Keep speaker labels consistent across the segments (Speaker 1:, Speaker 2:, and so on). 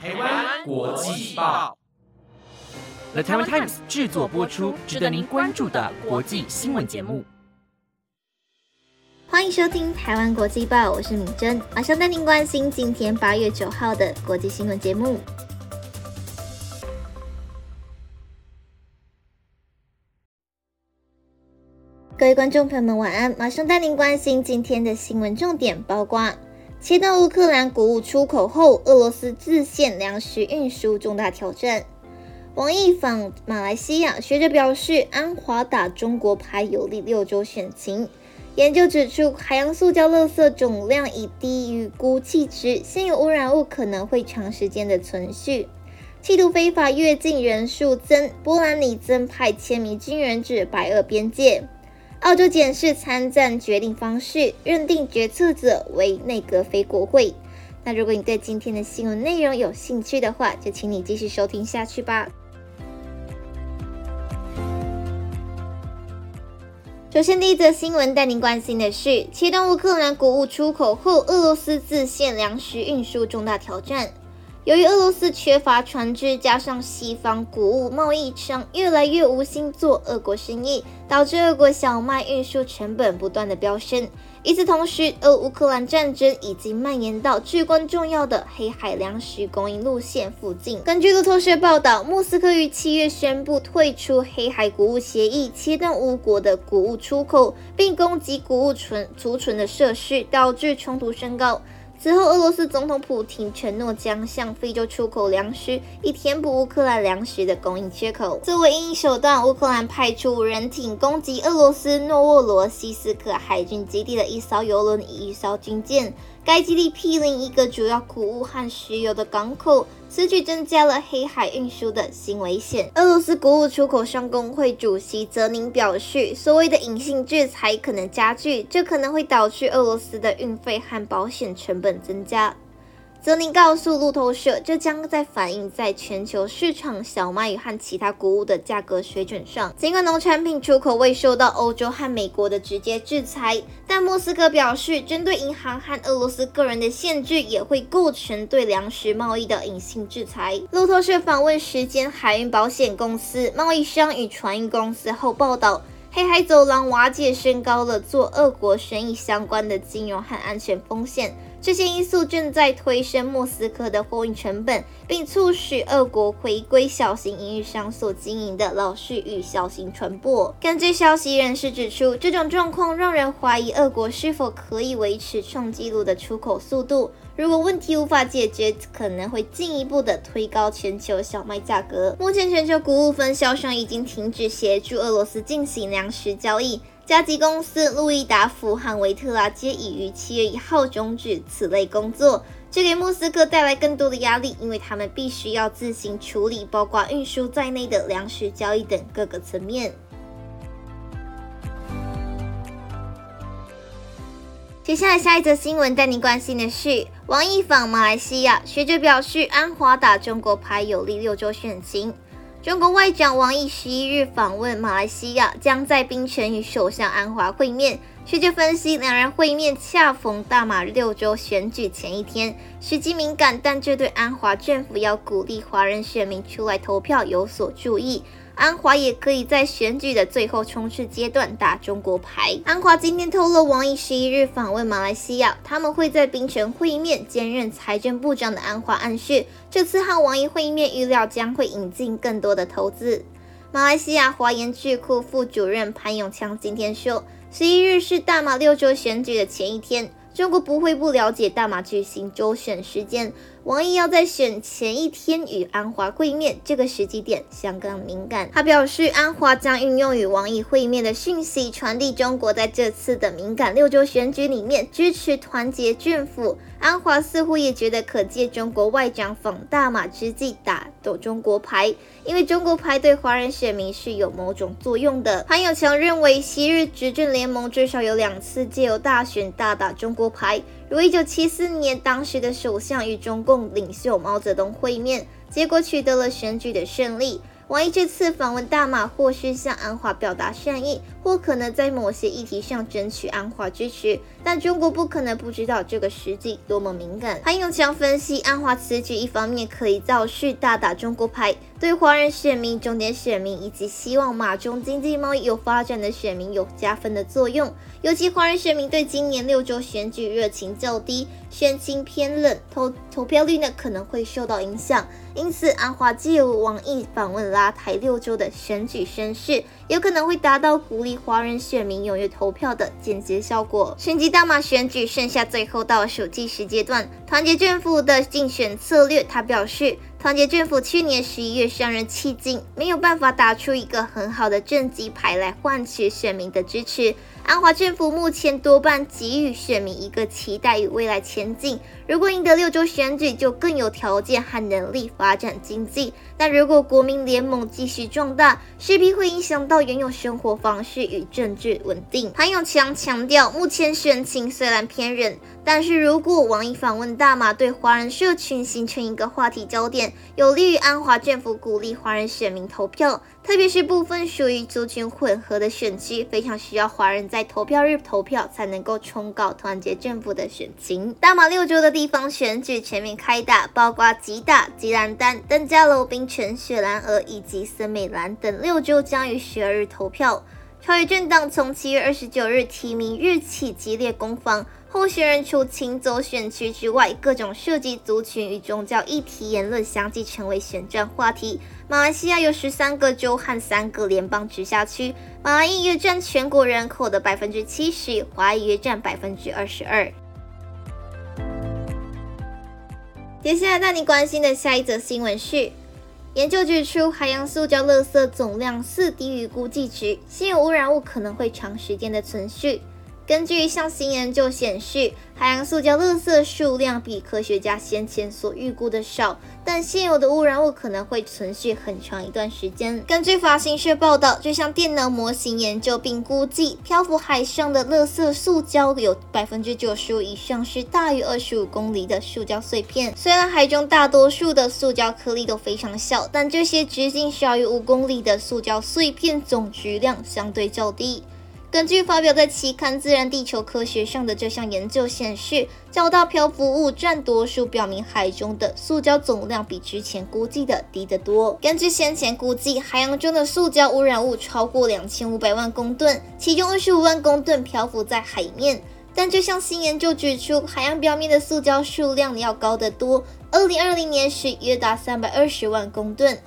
Speaker 1: 台湾国际报，The Taiwan Times 制作播出，值得您关注的国际新闻节目。
Speaker 2: 欢迎收听台湾国际报，我是敏珍，马上带您关心今天八月九号的国际新闻节目。各位观众朋友们，晚安！马上带您关心今天的新闻重点，包括。切断乌克兰谷物出口后，俄罗斯自限粮食运输重大挑战。王毅访马来西亚，学者表示安华打中国牌有利六州选情。研究指出，海洋塑胶垃圾总量已低于估计值，现有污染物可能会长时间的存续。企图非法越境人数增，波兰拟增派千名军人至白俄边界。澳洲检视参战决定方式，认定决策者为内阁非国会。那如果你对今天的新闻内容有兴趣的话，就请你继续收听下去吧。首先，第一则新闻带您关心的是，切断乌克兰谷物出口后，俄罗斯自限粮食运输重大挑战。由于俄罗斯缺乏船只，加上西方谷物贸易商越来越无心做俄国生意，导致俄国小麦运输成本不断的飙升。与此同时，俄乌克兰战争已经蔓延到至关重要的黑海粮食供应路线附近。根据路透社报道，莫斯科于七月宣布退出黑海谷物协议，切断乌国的谷物出口，并攻击谷物存储存的设施，导致冲突升高。此后，俄罗斯总统普京承诺将向非洲出口粮食，以填补乌克兰粮食的供应缺口。作为应手段，乌克兰派出无人艇攻击俄罗斯诺沃罗西斯克海军基地的一艘油轮与一艘军舰。该基地毗邻一个主要谷物和石油的港口。此举增加了黑海运输的新危险。俄罗斯国务出口商工会主席泽宁表示，所谓的隐性制裁可能加剧，这可能会导致俄罗斯的运费和保险成本增加。泽宁告诉路透社，这将在反映在全球市场小麦和其他谷物的价格水准上。尽管农产品出口未受到欧洲和美国的直接制裁，但莫斯科表示，针对银行和俄罗斯个人的限制也会构成对粮食贸易的隐性制裁。路透社访问时间海运保险公司、贸易商与船运公司后报道，黑海走廊瓦解升高了做俄国生意相关的金融和安全风险。这些因素正在推升莫斯科的货运成本，并促使俄国回归小型营运商所经营的老式与小型船舶。根据消息人士指出，这种状况让人怀疑俄国是否可以维持创纪录的出口速度。如果问题无法解决，可能会进一步的推高全球小麦价格。目前，全球谷物分销商已经停止协助俄罗斯进行粮食交易。加急公司路易达福和维特拉皆已于七月一号终止此类工作，这给莫斯科带来更多的压力，因为他们必须要自行处理包括运输在内的粮食交易等各个层面。接下来下一则新闻带您关心的是，王毅访马来西亚，学者表示安华打中国牌有利六州选情。中国外长王毅十一日访问马来西亚，将在槟城与首相安华会面。学者分析，两人会面恰逢大马六州选举前一天，时机敏感，但这对安华政府要鼓励华人选民出来投票有所注意。安华也可以在选举的最后冲刺阶段打中国牌。安华今天透露，王毅十一日访问马来西亚，他们会在槟城会面。兼任财政部长的安华暗示，这次和王毅会面预料将会引进更多的投资。马来西亚华研智库副主任潘永强今天说，十一日是大马六州选举的前一天。中国不会不了解大马举行州选时间，王毅要在选前一天与安华会面，这个时机点相当敏感。他表示，安华将运用与王毅会面的讯息，传递中国在这次的敏感六州选举里面支持团结政府。安华似乎也觉得可借中国外长访大马之际打斗中国牌，因为中国牌对华人选民是有某种作用的。潘友强认为，昔日执政联盟至少有两次借由大选大打中国牌，如一九七四年当时的首相与中共领袖毛泽东会面，结果取得了选举的胜利。王毅这次访问大马，或是向安华表达善意，或可能在某些议题上争取安华支持。但中国不可能不知道这个时机多么敏感。潘永强分析，安华此举一方面可以造势大打中国牌，对华人选民、重点选民以及希望马中经济贸易有发展的选民有加分的作用。尤其华人选民对今年六州选举热情较低，选情偏冷，投投票率呢可能会受到影响。因此，安华借由王毅访问了拉台六州的选举宣誓，有可能会达到鼓励华人选民踊跃投票的间接效果。升级大马选举剩下最后倒数计时阶段，团结政府的竞选策略，他表示，团结政府去年十一月上任迄今，没有办法打出一个很好的政绩牌来换取选民的支持。安华政府目前多半给予选民一个期待与未来前景。如果赢得六州选举，就更有条件和能力发展经济。但如果国民联盟继续壮大，势必会影响到原有生活方式与政治稳定。潘永强强调，目前选情虽然偏冷，但是如果王毅访问大马，对华人社群形成一个话题焦点，有利于安华政府鼓励华人选民投票。特别是部分属于族群混合的选区，非常需要华人在投票日投票，才能够冲高团结政府的选情。大马六州的地方选举全面开打，包括吉打、吉兰丹、登嘉楼、冰城、雪兰莪以及森美兰等六州将于十二日投票。超越政党从七月二十九日提名日起激烈攻防。候选人除请走选区之外，各种涉及族群与宗教议题言论相继成为选战话题。马来西亚有十三个州和三个联邦直辖区，马来裔约占全国人口的百分之七十，华裔约占百分之二十二。接下来带你关心的下一则新闻是：研究指出，海洋塑胶垃圾总量似低于估计值，现有污染物可能会长时间的存续。根据一项新研究显示，海洋塑胶垃圾数量比科学家先前所预估的少，但现有的污染物可能会存续很长一段时间。根据法新社报道，这项电脑模型研究并估计，漂浮海上的垃圾塑胶有百分之九十五以上是大于二十五公里的塑胶碎片。虽然海中大多数的塑胶颗粒都非常小，但这些直径小于五公里的塑胶碎片总质量相对较低。根据发表在期刊《自然地球科学》上的这项研究显示，较大漂浮物占多数，表明海中的塑胶总量比之前估计的低得多。根据先前估计，海洋中的塑胶污染物超过两千五百万公吨，其中二十五万公吨漂浮在海面。但这项新研究指出，海洋表面的塑胶数量要高得多，二零二零年时约达三百二十万公吨。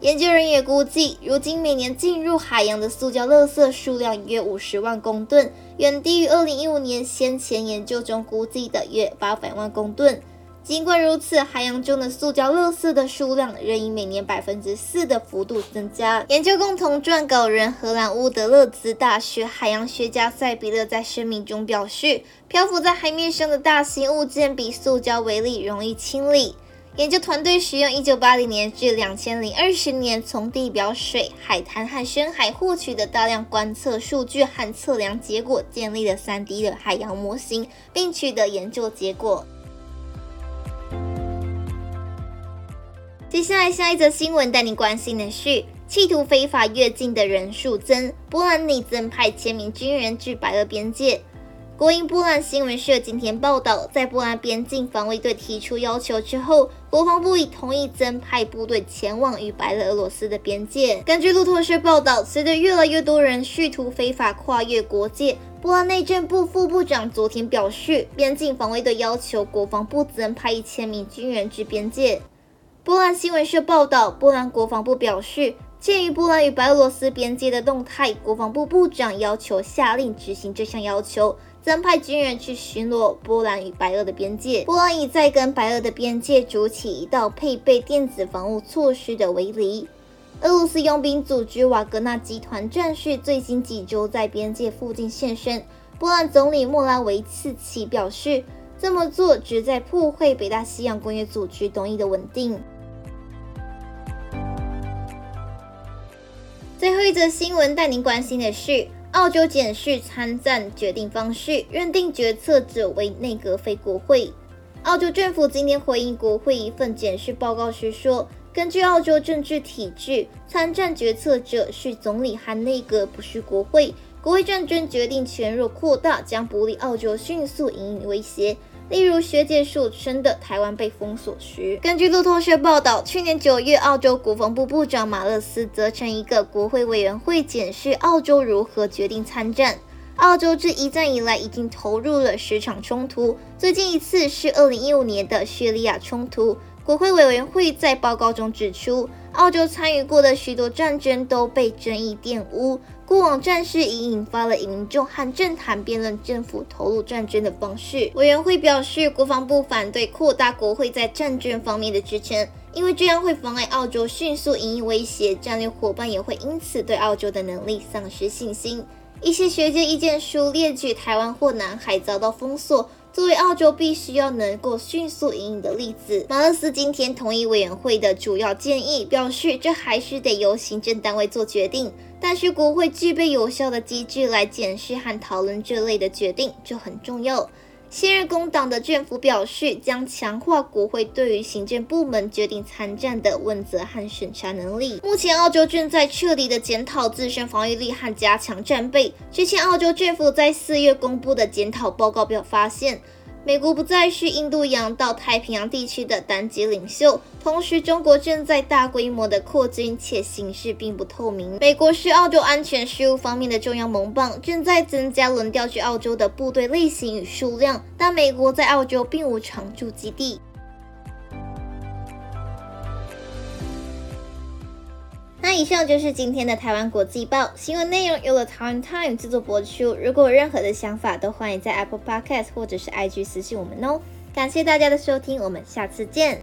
Speaker 2: 研究人也估计，如今每年进入海洋的塑胶垃圾数量约五十万公吨，远低于二零一五年先前研究中估计的约八百万公吨。尽管如此，海洋中的塑胶垃圾的数量仍以每年百分之四的幅度增加。研究共同撰稿人荷兰乌德勒兹大学海洋学家塞比勒在声明中表示，漂浮在海面上的大型物件比塑胶为例容易清理。研究团队使用1980年至2020年从地表水、海滩和深海获取的大量观测数据和测量结果，建立了 3D 的海洋模型，并取得研究结果。接下来，下一则新闻带你关心的是：企图非法越境的人数增，波兰拟增派千名军人至白俄边界。国营波兰新闻社今天报道，在波兰边境防卫队提出要求之后，国防部已同意增派部队前往与白俄罗斯的边界。根据路透社报道，随着越来越多人试图非法跨越国界，波兰内政部副部长昨天表示，边境防卫队要求国防部增派一千名军人至边界。波兰新闻社报道，波兰国防部表示。鉴于波兰与白俄罗斯边界的动态，国防部部长要求下令执行这项要求，增派军人去巡逻波兰与白俄的边界。波兰已在跟白俄的边界筑起一道配备电子防护措施的围篱。俄罗斯佣兵组织瓦格纳集团战士最近几周在边界附近现身。波兰总理莫拉维茨奇表示，这么做旨在破坏北大西洋工业组织东翼的稳定。最后一则新闻带您关心的是，澳洲检视参战决定方式，认定决策者为内阁非国会。澳洲政府今天回应国会一份检视报告时说，根据澳洲政治体制，参战决策者是总理和内阁，不是国会。国会战争决定权若扩大，将不利澳洲迅速引领威胁。例如学界所称的台湾被封锁时，根据路透社报道，去年九月，澳洲国防部部长马勒斯责成一个国会委员会检视澳洲如何决定参战。澳洲自一战以来已经投入了十场冲突，最近一次是二零一五年的叙利亚冲突。国会委员会在报告中指出，澳洲参与过的许多战争都被争议玷污。过往战事已引发了民众和政坛辩论政府投入战争的方式。委员会表示，国防部反对扩大国会在战争方面的支撑，因为这样会妨碍澳洲迅速引领威胁，战略伙伴也会因此对澳洲的能力丧失信心。一些学界意见书列举台湾或南海遭到封锁。作为澳洲必须要能够迅速引领的例子，马勒斯今天同意委员会的主要建议，表示这还是得由行政单位做决定，但是国会具备有效的机制来检视和讨论这类的决定，就很重要。现任工党的政府表示，将强化国会对于行政部门决定参战的问责和审查能力。目前，澳洲正在彻底的检讨自身防御力和加强战备。之前，澳洲政府在四月公布的检讨报告表发现。美国不再是印度洋到太平洋地区的单极领袖，同时中国正在大规模的扩军，且形势并不透明。美国是澳洲安全事务方面的重要盟邦，正在增加轮调去澳洲的部队类型与数量，但美国在澳洲并无常驻基地。以上就是今天的台湾国际报新闻内容，由了台湾 Time 制作播出。如果有任何的想法，都欢迎在 Apple Podcast 或者是 IG 私信我们哦。感谢大家的收听，我们下次见。